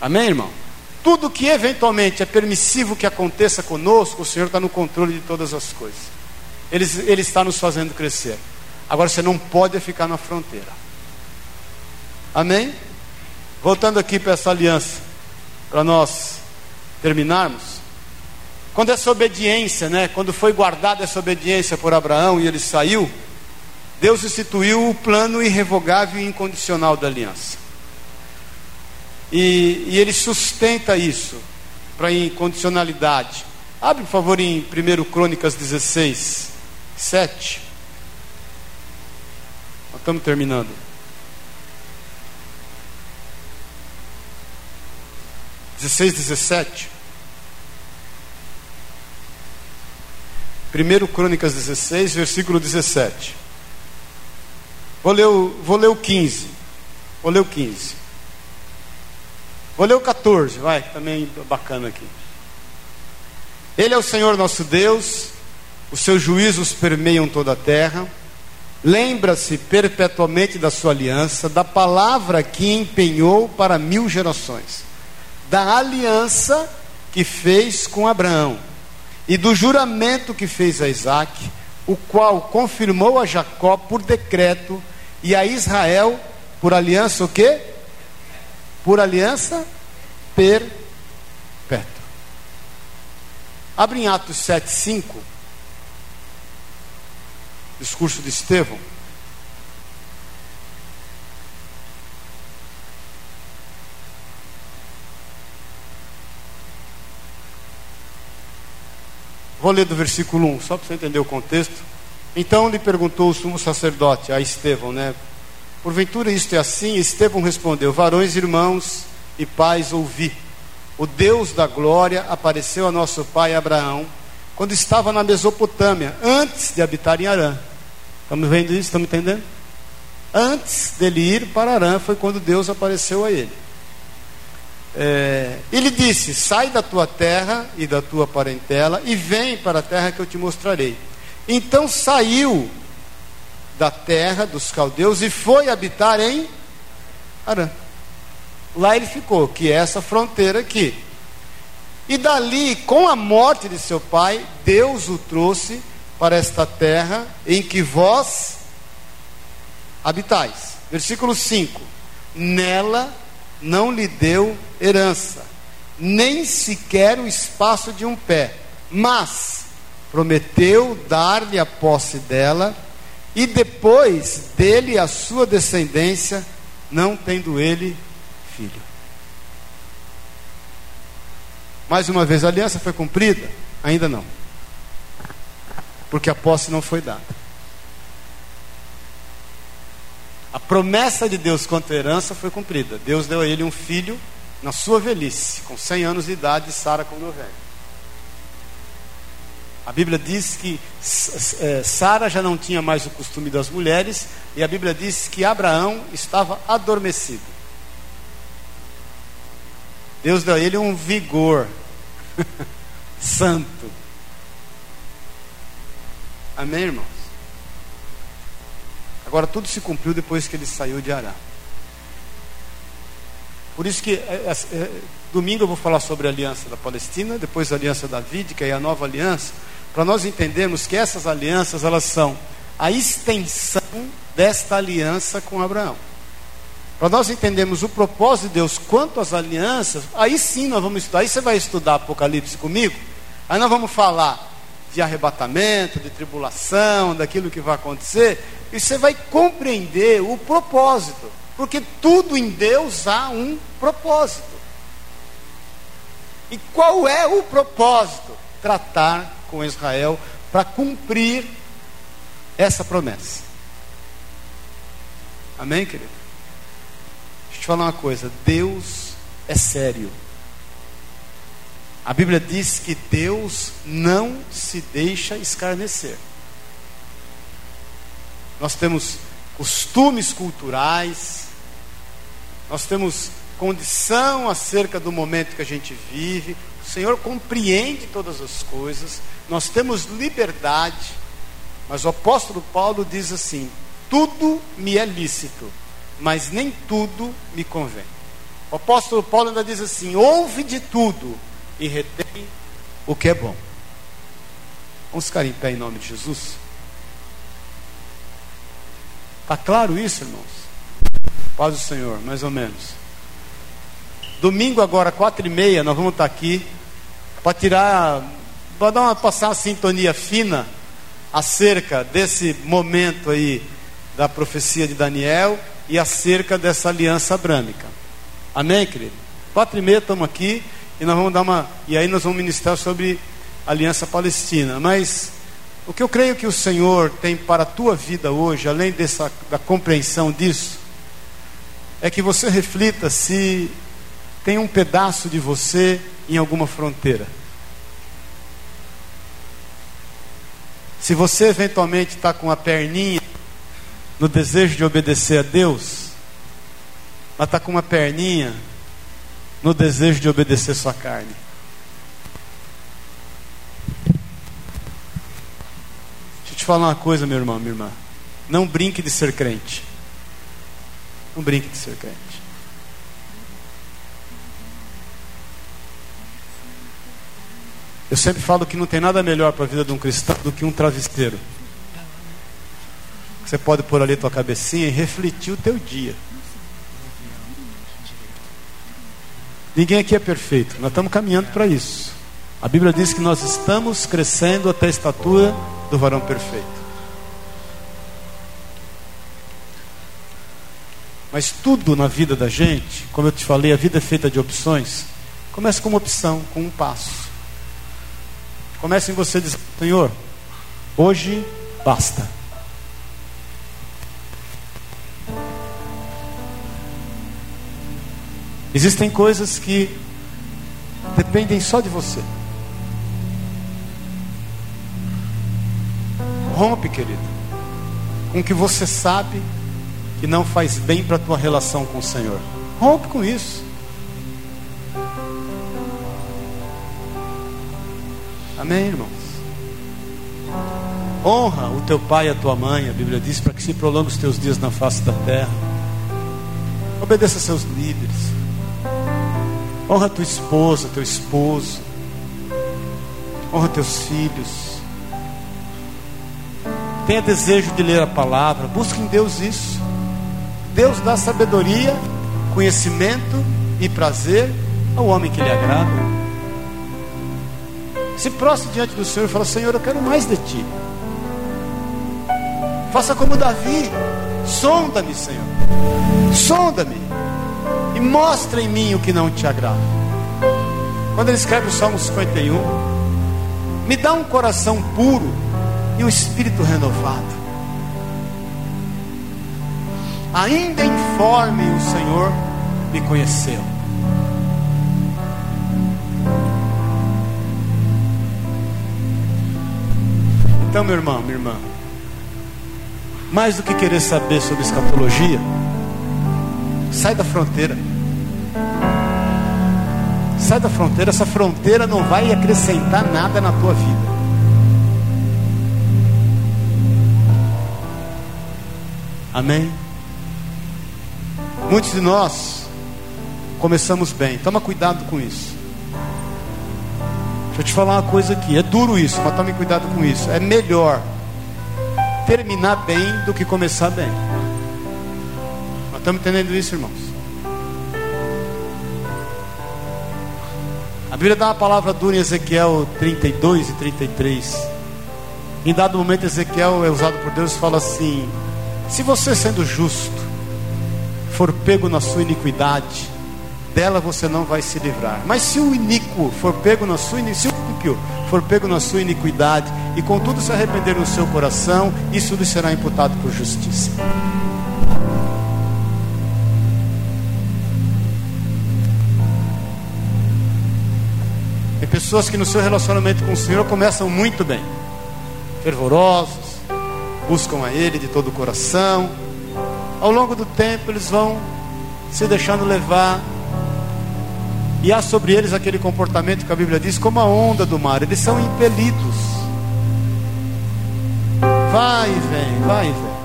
Speaker 1: Amém, irmão? Tudo que eventualmente é permissivo que aconteça conosco, o Senhor está no controle de todas as coisas. Ele, ele está nos fazendo crescer. Agora você não pode ficar na fronteira. Amém? Voltando aqui para essa aliança, para nós terminarmos. Quando essa obediência, né, quando foi guardada essa obediência por Abraão e ele saiu, Deus instituiu o plano irrevogável e incondicional da aliança. E, e ele sustenta isso para incondicionalidade. Abre, por favor, em 1 Crônicas 16, 7. Nós estamos terminando. Dezesseis, dezessete. 1 Crônicas 16, versículo 17. Vou ler, o, vou ler o 15. Vou ler o 15. Vou ler o 14, vai, também bacana aqui. Ele é o Senhor nosso Deus, os seus juízos permeiam toda a terra. Lembra-se perpetuamente da sua aliança, da palavra que empenhou para mil gerações, da aliança que fez com Abraão e do juramento que fez a Isaac, o qual confirmou a Jacó por decreto e a Israel por aliança o quê? Por aliança perpétua. Abre em Atos 7:5. Discurso de Estevão. Vou ler do versículo 1, só para você entender o contexto. Então lhe perguntou o sumo sacerdote a Estevão, né? Porventura isto é assim? Estevão respondeu: Varões, irmãos e pais, ouvi. O Deus da glória apareceu a nosso pai Abraão quando estava na Mesopotâmia, antes de habitar em Arã. Estamos vendo isso? Estamos entendendo? Antes dele ir para Arã foi quando Deus apareceu a ele. É, ele disse: Sai da tua terra e da tua parentela e vem para a terra que eu te mostrarei. Então saiu da terra dos caldeus e foi habitar em Arã. Lá ele ficou, que é essa fronteira aqui. E dali, com a morte de seu pai, Deus o trouxe para esta terra em que vós habitais. Versículo 5: Nela não lhe deu herança, nem sequer o espaço de um pé, mas prometeu dar-lhe a posse dela, e depois dele a sua descendência, não tendo ele filho. Mais uma vez, a aliança foi cumprida? Ainda não. Porque a posse não foi dada. A promessa de Deus quanto herança foi cumprida. Deus deu a ele um filho na sua velhice, com 100 anos de idade, Sara com 90. A Bíblia diz que é, Sara já não tinha mais o costume das mulheres, e a Bíblia diz que Abraão estava adormecido. Deus deu a ele um vigor *laughs* santo. Amém, irmãos? Agora tudo se cumpriu depois que ele saiu de Arã. Por isso que é, é, é, domingo eu vou falar sobre a aliança da Palestina, depois a aliança davídica e a nova aliança, para nós entendermos que essas alianças elas são a extensão desta aliança com Abraão. Para nós entendermos o propósito de Deus quanto às alianças, aí sim nós vamos estudar. Aí você vai estudar Apocalipse comigo. Aí nós vamos falar de arrebatamento, de tribulação, daquilo que vai acontecer, e você vai compreender o propósito, porque tudo em Deus há um propósito. E qual é o propósito? Tratar com Israel para cumprir essa promessa. Amém, querido? Deixa eu te falar uma coisa: Deus é sério. A Bíblia diz que Deus não se deixa escarnecer. Nós temos costumes culturais, nós temos condição acerca do momento que a gente vive, o Senhor compreende todas as coisas, nós temos liberdade, mas o apóstolo Paulo diz assim: tudo me é lícito, mas nem tudo me convém. O apóstolo Paulo ainda diz assim: ouve de tudo e retém o que é bom. Vamos ficar em pé em nome de Jesus? Está claro isso, irmãos? Paz do Senhor, mais ou menos. Domingo agora, quatro e meia, nós vamos estar aqui para tirar, para dar uma, passar uma sintonia fina acerca desse momento aí da profecia de Daniel e acerca dessa aliança abrâmica. Amém, querido? Quatro e meia estamos aqui e nós vamos dar uma e aí nós vamos ministrar sobre a aliança palestina. Mas o que eu creio que o Senhor tem para a tua vida hoje, além dessa da compreensão disso, é que você reflita se tem um pedaço de você em alguma fronteira. Se você eventualmente está com a perninha no desejo de obedecer a Deus, mas está com uma perninha no desejo de obedecer sua carne. Deixa eu te falar uma coisa, meu irmão, minha irmã. Não brinque de ser crente. Não brinque de ser crente. Eu sempre falo que não tem nada melhor para a vida de um cristão do que um travesseiro. Você pode pôr ali tua cabecinha e refletir o teu dia. Ninguém aqui é perfeito, nós estamos caminhando para isso. A Bíblia diz que nós estamos crescendo até a estatura do varão perfeito. Mas tudo na vida da gente, como eu te falei, a vida é feita de opções. Começa com uma opção, com um passo. Comece em você dizer: Senhor, hoje basta. Existem coisas que dependem só de você. Rompe, querido, com o que você sabe que não faz bem para a tua relação com o Senhor. Rompe com isso. Amém, irmãos? Honra o teu pai e a tua mãe, a Bíblia diz, para que se prolongue os teus dias na face da terra. Obedeça seus líderes. Honra tua esposa, teu esposo. Honra teus filhos. Tenha desejo de ler a palavra. Busque em Deus isso. Deus dá sabedoria, conhecimento e prazer ao homem que lhe agrada. Se prostre diante do Senhor e fala: Senhor, eu quero mais de ti. Faça como Davi. Sonda-me, Senhor. Sonda-me. E mostra em mim o que não te agrada. Quando ele escreve o Salmo 51, me dá um coração puro e um espírito renovado. Ainda informe o Senhor me conheceu. Então, meu irmão, minha irmã, mais do que querer saber sobre escatologia, sai da fronteira. Sai da fronteira, essa fronteira não vai acrescentar nada na tua vida. Amém? Muitos de nós começamos bem, toma cuidado com isso. Deixa eu te falar uma coisa aqui, é duro isso, mas tome cuidado com isso. É melhor terminar bem do que começar bem. Estamos entendendo isso, irmãos? A Bíblia dá uma palavra dura em Ezequiel 32 e 33. Em dado momento, Ezequiel é usado por Deus e fala assim: Se você sendo justo, for pego na sua iniquidade, dela você não vai se livrar. Mas se o iníquo for pego na sua ímpio for pego na sua iniquidade e contudo se arrepender no seu coração, isso lhe será imputado por justiça. Pessoas que no seu relacionamento com o Senhor começam muito bem, fervorosos, buscam a Ele de todo o coração. Ao longo do tempo, eles vão se deixando levar, e há sobre eles aquele comportamento que a Bíblia diz, como a onda do mar, eles são impelidos. Vai e vem, vai e vem.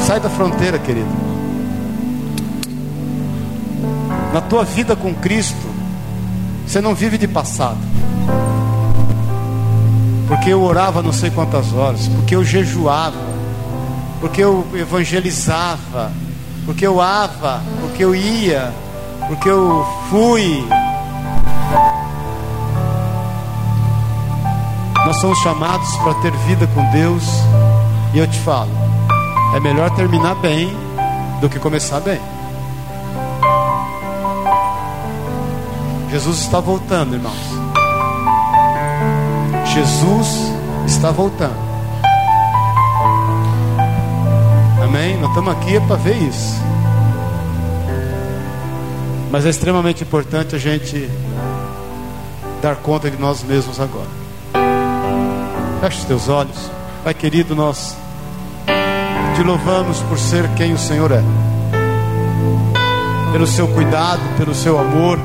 Speaker 1: Sai da fronteira, querido. Na tua vida com Cristo, você não vive de passado. Porque eu orava não sei quantas horas, porque eu jejuava, porque eu evangelizava, porque eu ava, porque eu ia, porque eu fui. Nós somos chamados para ter vida com Deus, e eu te falo, é melhor terminar bem do que começar bem. Jesus está voltando, irmãos. Jesus está voltando. Amém? Nós estamos aqui para ver isso. Mas é extremamente importante a gente dar conta de nós mesmos agora. Feche os teus olhos. Pai querido, nós te louvamos por ser quem o Senhor é. Pelo seu cuidado, pelo seu amor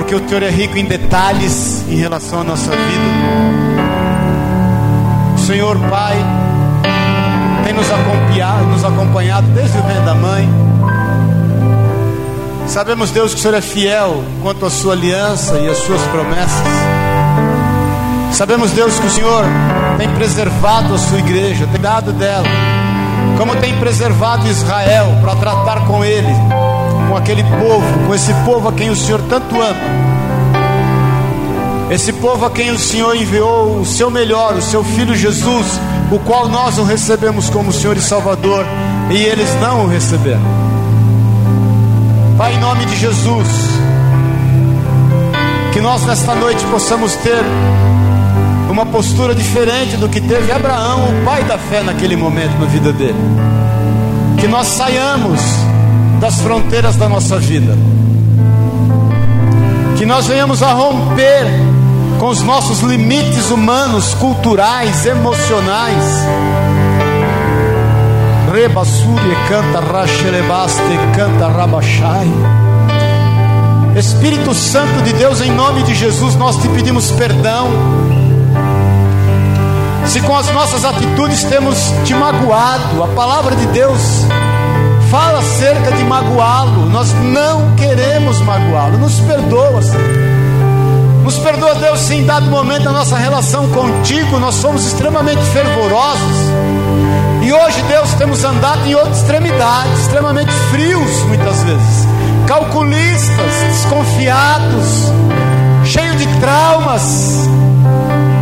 Speaker 1: porque o Senhor é rico em detalhes em relação à nossa vida. O Senhor Pai tem nos acompanhado, nos acompanhado desde o ventre da mãe. Sabemos, Deus, que o Senhor é fiel quanto à sua aliança e às suas promessas. Sabemos, Deus, que o Senhor tem preservado a sua igreja, tem dado dela, como tem preservado Israel para tratar com ele com aquele povo, com esse povo a quem o Senhor tanto ama. Esse povo a quem o Senhor enviou o seu melhor, o seu filho Jesus, o qual nós o recebemos como Senhor e Salvador, e eles não o receberam. Pai, em nome de Jesus, que nós nesta noite possamos ter uma postura diferente do que teve Abraão, o pai da fé, naquele momento na vida dele. Que nós saiamos das fronteiras da nossa vida. Que nós venhamos a romper com os nossos limites humanos, culturais, emocionais. Rebassure canta rachelebaste canta rabachai. Espírito Santo de Deus, em nome de Jesus, nós te pedimos perdão. Se com as nossas atitudes temos te magoado, a palavra de Deus fala acerca de magoá-lo. Nós não queremos magoá-lo. Nos perdoa, Senhor. Nos perdoa, Deus, se em dado momento a nossa relação contigo nós somos extremamente fervorosos. E hoje, Deus, temos andado em outra extremidade, extremamente frios muitas vezes, calculistas, desconfiados, cheios de traumas,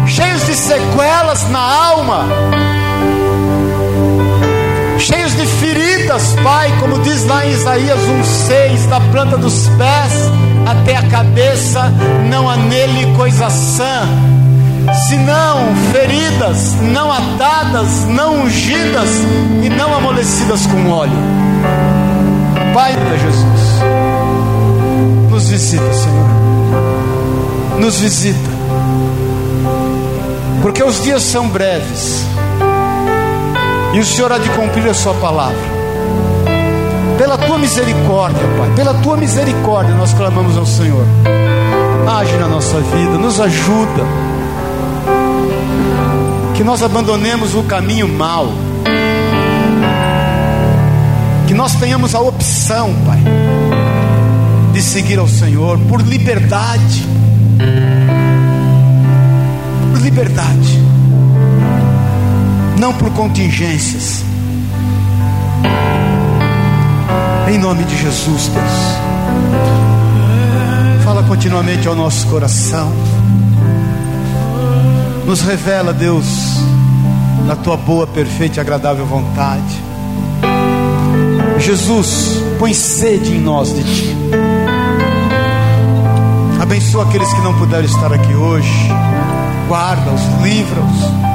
Speaker 1: cheios de sequelas na alma cheios de feridas, Pai, como diz lá em Isaías 1,6, da planta dos pés até a cabeça, não há nele coisa sã, senão feridas, não atadas, não ungidas e não amolecidas com óleo. Pai de Jesus, nos visita, Senhor, nos visita, porque os dias são breves e o Senhor há de cumprir a sua palavra. Pela tua misericórdia, Pai, pela tua misericórdia nós clamamos ao Senhor. Age na nossa vida, nos ajuda. Que nós abandonemos o caminho mau. Que nós tenhamos a opção, Pai, de seguir ao Senhor por liberdade. Por liberdade. Não por contingências. Em nome de Jesus, Deus. Fala continuamente ao nosso coração. Nos revela, Deus, na tua boa, perfeita e agradável vontade. Jesus, põe sede em nós de ti. Abençoa aqueles que não puderam estar aqui hoje. Guarda-os, livra-os.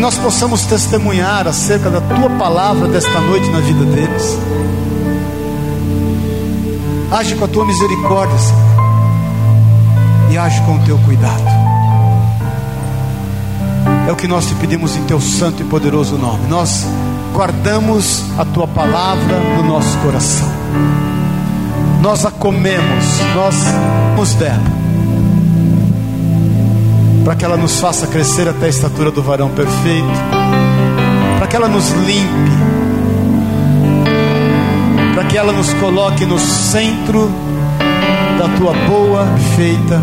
Speaker 1: Nós possamos testemunhar acerca da tua palavra desta noite na vida deles. Age com a tua misericórdia, Senhor. E age com o teu cuidado. É o que nós te pedimos em teu santo e poderoso nome. Nós guardamos a tua palavra no nosso coração. Nós a comemos, nós nos dela. Para que ela nos faça crescer até a estatura do varão perfeito. Para que ela nos limpe para que ela nos coloque no centro da tua boa, feita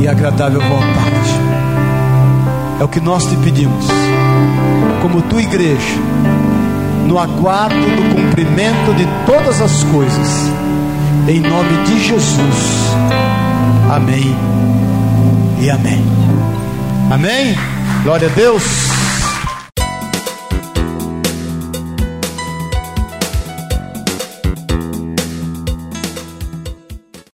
Speaker 1: e agradável vontade. É o que nós te pedimos, como tua igreja, no aguardo do cumprimento de todas as coisas, em nome de Jesus. Amém e amém. Amém. Glória a Deus.